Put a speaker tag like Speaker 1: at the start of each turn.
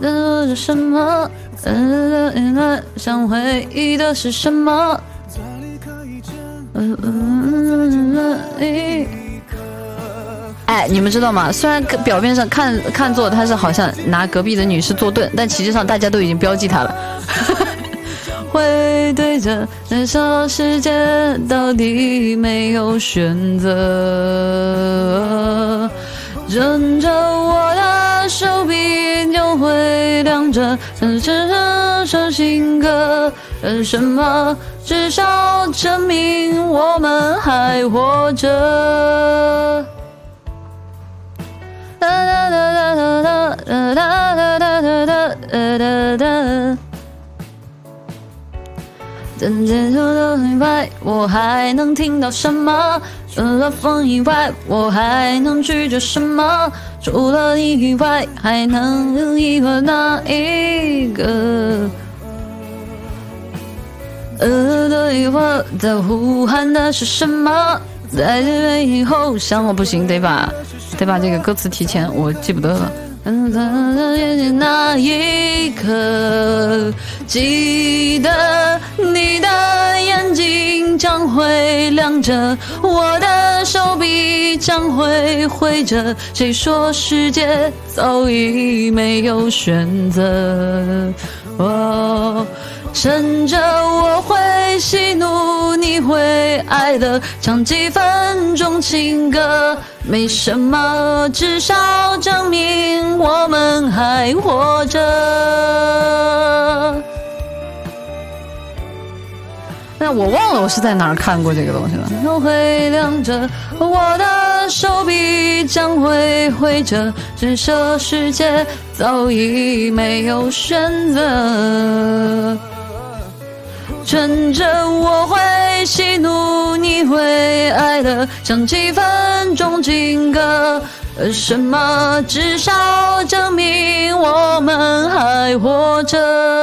Speaker 1: 等着什么？呃，想回忆的是什么？嗯嗯嗯哎，你们知道吗？虽然表面上看看作他是好像拿隔壁的女士做盾，但其实上大家都已经标记他了。会对着燃烧世界，到底没有选择。着，唱这首情歌，干什么？至少证明我们还活着。哒哒哒哒哒哒哒哒哒哒哒哒哒哒等结束的以外，我还能听到什么？除了风以外，我还能拒绝什么？除了你以外，还能一个哪一个？呃，对我在呼喊的是什么？在这背后想我不行，得把得把这个歌词提前，我记不得了。嗯，那一刻，记得会亮着，我的手臂将会挥着。谁说世界早已没有选择？哦。趁着我会喜怒，你会哀乐，唱几分钟情歌，没什么，至少证明我们还活着。那我忘了我是在哪儿看过这个东西了。都会亮着，我的手臂将会挥着，这世界早已没有选择。趁着我会喜怒，你会哀乐，唱几分钟情歌，什么？至少证明我们还活着。